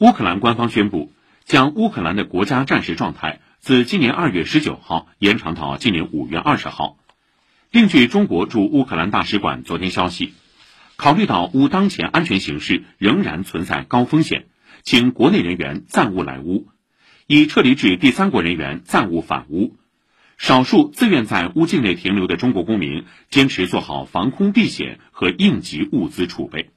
乌克兰官方宣布将乌克兰的国家战时状态自今年二月十九号延长到今年五月二十号。另据中国驻乌克兰大使馆昨天消息考虑到乌当前安全形势仍然存在高风险请国内人员暂勿来乌已撤离至第三国人员暂勿返乌。少数自愿在乌境内停留的中国公民坚持做好防空避险和应急物资储备。